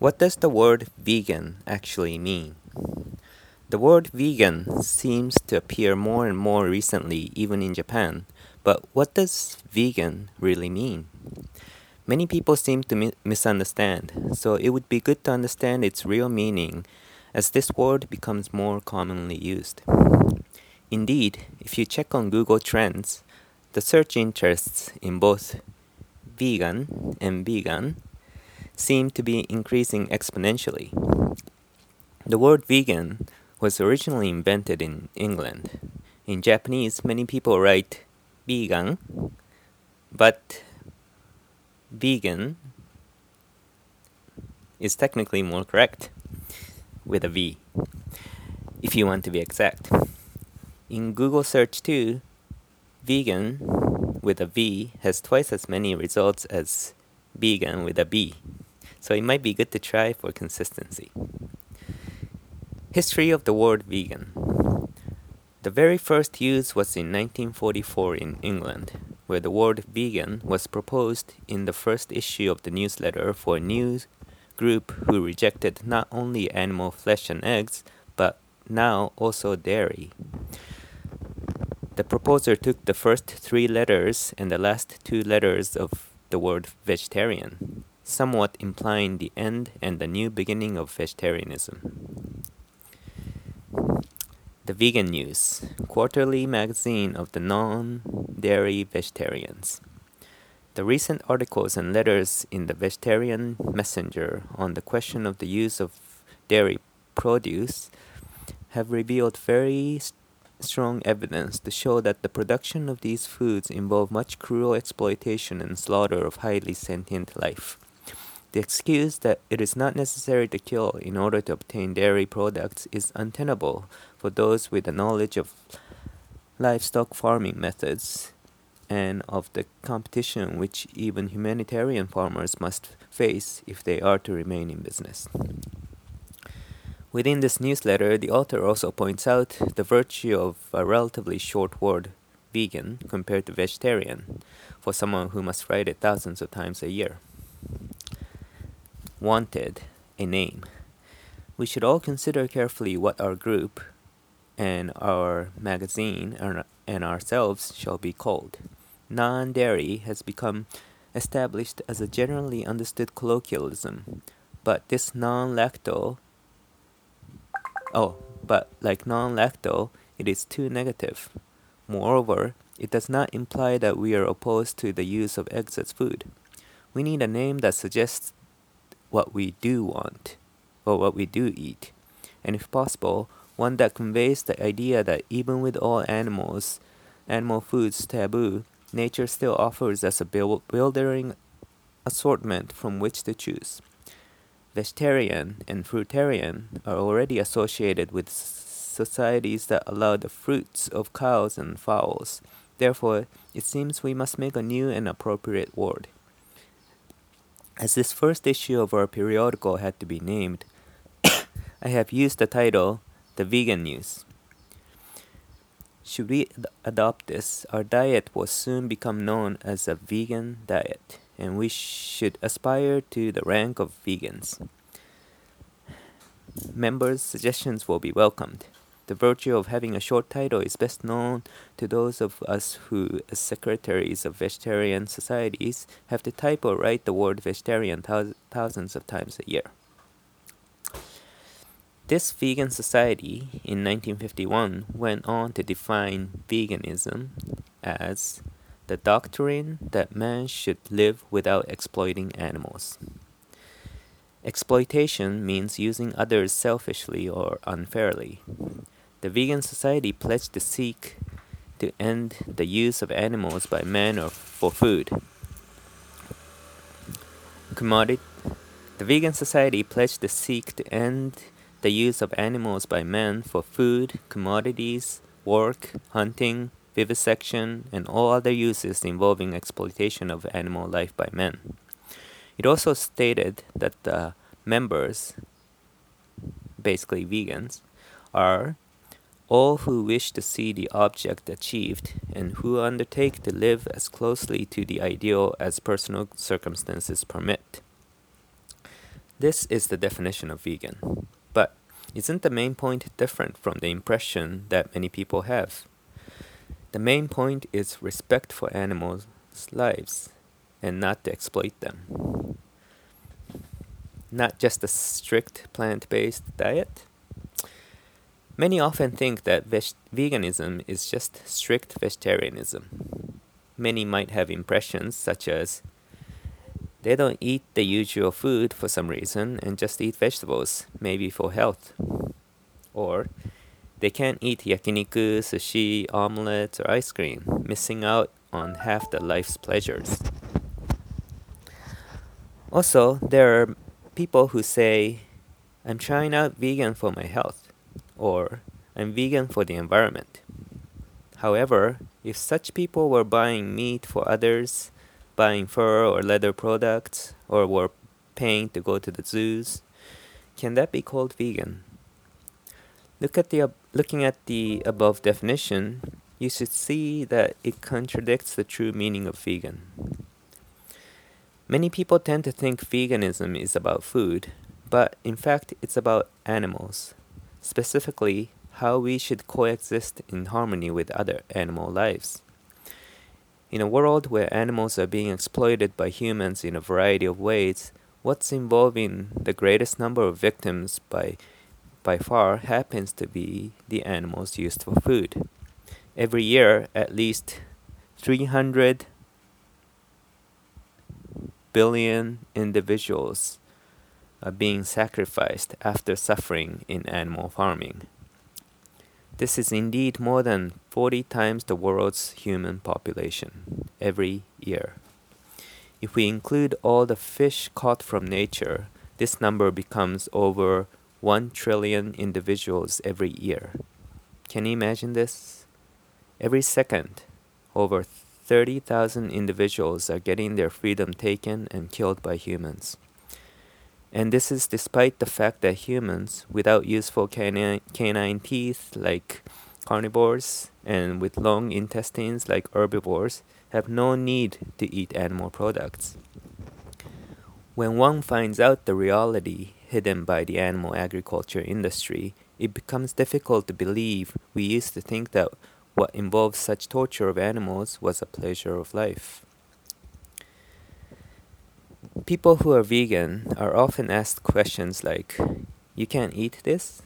What does the word vegan actually mean? The word vegan seems to appear more and more recently, even in Japan. But what does vegan really mean? Many people seem to mi- misunderstand, so it would be good to understand its real meaning as this word becomes more commonly used. Indeed, if you check on Google Trends, the search interests in both vegan and vegan seem to be increasing exponentially. The word vegan was originally invented in England. In Japanese, many people write vegan, but vegan is technically more correct with a V, if you want to be exact. In Google search too, vegan with a V has twice as many results as vegan with a B. So it might be good to try for consistency. History of the word vegan. The very first use was in 1944 in England, where the word vegan was proposed in the first issue of the newsletter for a news group who rejected not only animal flesh and eggs, but now also dairy. The proposer took the first three letters and the last two letters of the word vegetarian somewhat implying the end and the new beginning of vegetarianism. The Vegan News, quarterly magazine of the non dairy vegetarians. The recent articles and letters in the Vegetarian Messenger on the question of the use of dairy produce have revealed very strong evidence to show that the production of these foods involve much cruel exploitation and slaughter of highly sentient life. The excuse that it is not necessary to kill in order to obtain dairy products is untenable for those with a knowledge of livestock farming methods and of the competition which even humanitarian farmers must face if they are to remain in business. Within this newsletter, the author also points out the virtue of a relatively short word, vegan, compared to vegetarian, for someone who must write it thousands of times a year wanted a name. We should all consider carefully what our group and our magazine and ourselves shall be called. Non dairy has become established as a generally understood colloquialism, but this non lacto, oh, but like non lacto, it is too negative. Moreover, it does not imply that we are opposed to the use of eggs as food. We need a name that suggests what we do want or what we do eat, and if possible, one that conveys the idea that even with all animals, animal foods taboo, nature still offers us a bewildering assortment from which to choose. Vegetarian and fruitarian are already associated with societies that allow the fruits of cows and fowls. Therefore, it seems we must make a new and appropriate word. As this first issue of our periodical had to be named, I have used the title The Vegan News. Should we adopt this, our diet will soon become known as a vegan diet, and we should aspire to the rank of vegans. Members' suggestions will be welcomed. The virtue of having a short title is best known to those of us who, as secretaries of vegetarian societies, have to type or write the word vegetarian thousands of times a year. This vegan society in 1951 went on to define veganism as the doctrine that man should live without exploiting animals. Exploitation means using others selfishly or unfairly. The Vegan Society pledged to seek to end the use of animals by man or for food. Commodity. The Vegan Society pledged to seek to end the use of animals by men for food, commodities, work, hunting, vivisection, and all other uses involving exploitation of animal life by men. It also stated that the members, basically vegans, are all who wish to see the object achieved and who undertake to live as closely to the ideal as personal circumstances permit. This is the definition of vegan. But isn't the main point different from the impression that many people have? The main point is respect for animals' lives and not to exploit them. Not just a strict plant based diet. Many often think that veganism is just strict vegetarianism. Many might have impressions such as they don't eat the usual food for some reason and just eat vegetables, maybe for health. Or they can't eat yakiniku, sushi, omelets, or ice cream, missing out on half the life's pleasures. Also, there are people who say, I'm trying out vegan for my health, or I'm vegan for the environment. However, if such people were buying meat for others, buying fur or leather products, or were paying to go to the zoos, can that be called vegan? Look at the looking at the above definition, you should see that it contradicts the true meaning of vegan. Many people tend to think veganism is about food, but in fact it's about animals, specifically how we should coexist in harmony with other animal lives. In a world where animals are being exploited by humans in a variety of ways, what's involving the greatest number of victims by, by far happens to be the animals used for food. Every year, at least 300 billion individuals are being sacrificed after suffering in animal farming. This is indeed more than 40 times the world's human population every year. If we include all the fish caught from nature, this number becomes over 1 trillion individuals every year. Can you imagine this? Every second, over 30,000 individuals are getting their freedom taken and killed by humans. And this is despite the fact that humans, without useful canine, canine teeth like carnivores and with long intestines like herbivores, have no need to eat animal products. When one finds out the reality hidden by the animal agriculture industry, it becomes difficult to believe we used to think that what involves such torture of animals was a pleasure of life. People who are vegan are often asked questions like, You can't eat this?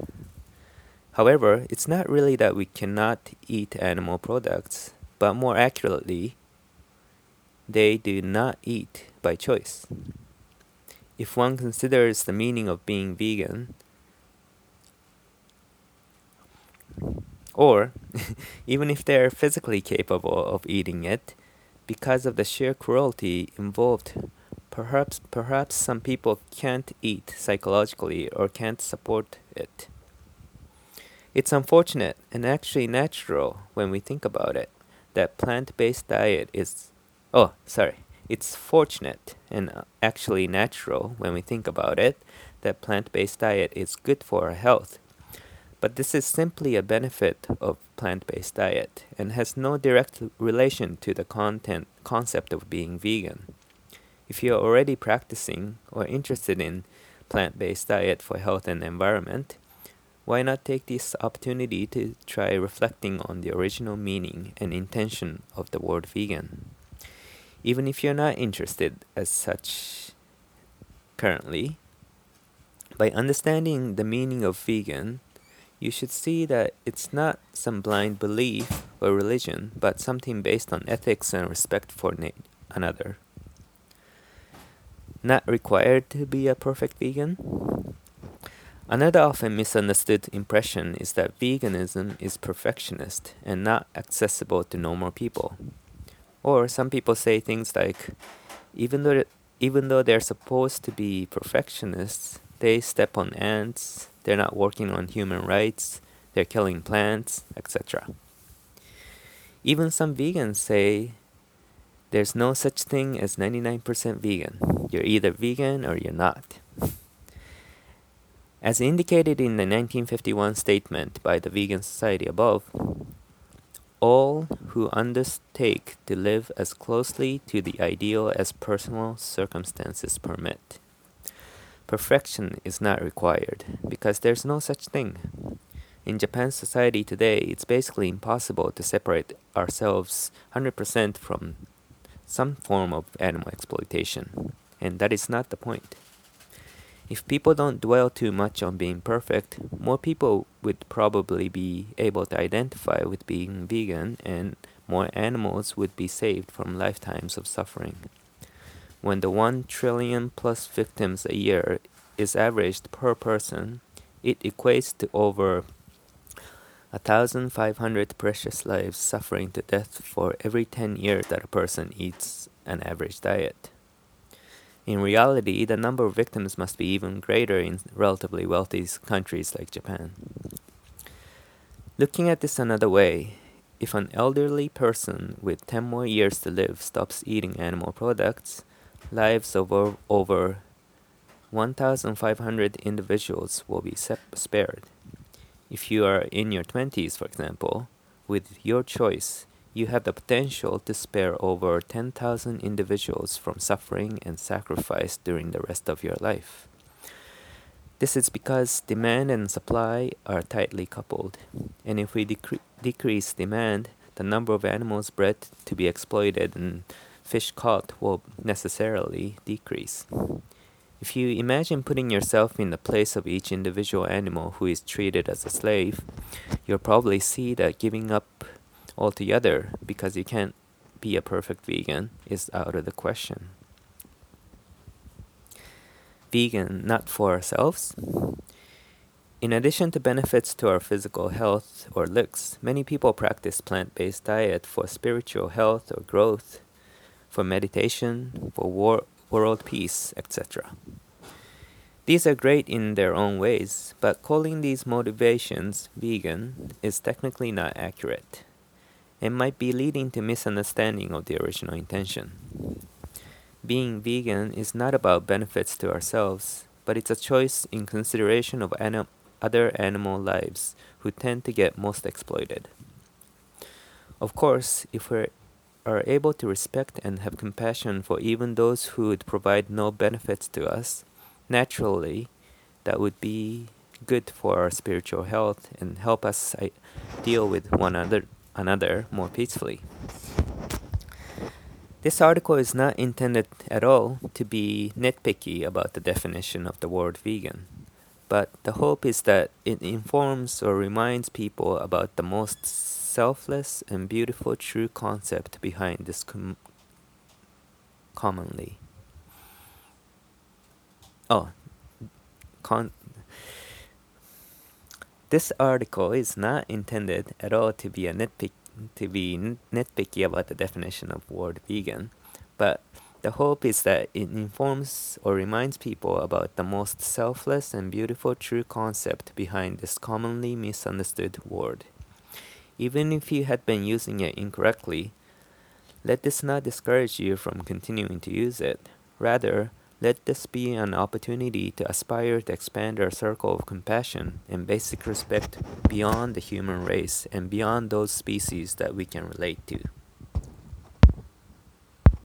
However, it's not really that we cannot eat animal products, but more accurately, they do not eat by choice. If one considers the meaning of being vegan, Or, even if they are physically capable of eating it, because of the sheer cruelty involved, perhaps perhaps some people can't eat psychologically or can't support it. It's unfortunate and actually natural when we think about it that plant-based diet is oh, sorry. It's fortunate and actually natural when we think about it that plant-based diet is good for our health but this is simply a benefit of plant-based diet and has no direct relation to the content concept of being vegan. If you are already practicing or interested in plant-based diet for health and environment, why not take this opportunity to try reflecting on the original meaning and intention of the word vegan? Even if you're not interested as such currently, by understanding the meaning of vegan, you should see that it's not some blind belief or religion, but something based on ethics and respect for another. Not required to be a perfect vegan. Another often misunderstood impression is that veganism is perfectionist and not accessible to normal people. Or some people say things like, even though even though they're supposed to be perfectionists, they step on ants, they're not working on human rights, they're killing plants, etc. Even some vegans say there's no such thing as 99% vegan. You're either vegan or you're not. As indicated in the 1951 statement by the Vegan Society above, all who undertake to live as closely to the ideal as personal circumstances permit Perfection is not required because there's no such thing. In Japan's society today, it's basically impossible to separate ourselves 100% from some form of animal exploitation, and that is not the point. If people don't dwell too much on being perfect, more people would probably be able to identify with being vegan and more animals would be saved from lifetimes of suffering. When the 1 trillion plus victims a year is averaged per person, it equates to over 1,500 precious lives suffering to death for every 10 years that a person eats an average diet. In reality, the number of victims must be even greater in relatively wealthy countries like Japan. Looking at this another way, if an elderly person with 10 more years to live stops eating animal products, lives of over, over 1,500 individuals will be spared. If you are in your 20s, for example, with your choice, you have the potential to spare over 10,000 individuals from suffering and sacrifice during the rest of your life. This is because demand and supply are tightly coupled, and if we decre- decrease demand, the number of animals bred to be exploited and fish caught will necessarily decrease. If you imagine putting yourself in the place of each individual animal who is treated as a slave, you'll probably see that giving up altogether because you can't be a perfect vegan is out of the question. Vegan, not for ourselves. In addition to benefits to our physical health or looks, many people practice plant based diet for spiritual health or growth, for meditation, for war, world peace, etc. These are great in their own ways, but calling these motivations vegan is technically not accurate and might be leading to misunderstanding of the original intention. Being vegan is not about benefits to ourselves, but it's a choice in consideration of anim- other animal lives who tend to get most exploited. Of course, if we are able to respect and have compassion for even those who would provide no benefits to us, naturally, that would be good for our spiritual health and help us deal with one another another more peacefully. This article is not intended at all to be nitpicky about the definition of the word vegan, but the hope is that it informs or reminds people about the most selfless and beautiful true concept behind this com- commonly. Oh, con- this article is not intended at all to be a nitpick to be nitpicky about the definition of word vegan, but the hope is that it informs or reminds people about the most selfless and beautiful true concept behind this commonly misunderstood word. Even if you had been using it incorrectly, let this not discourage you from continuing to use it. Rather, let this be an opportunity to aspire to expand our circle of compassion and basic respect beyond the human race and beyond those species that we can relate to.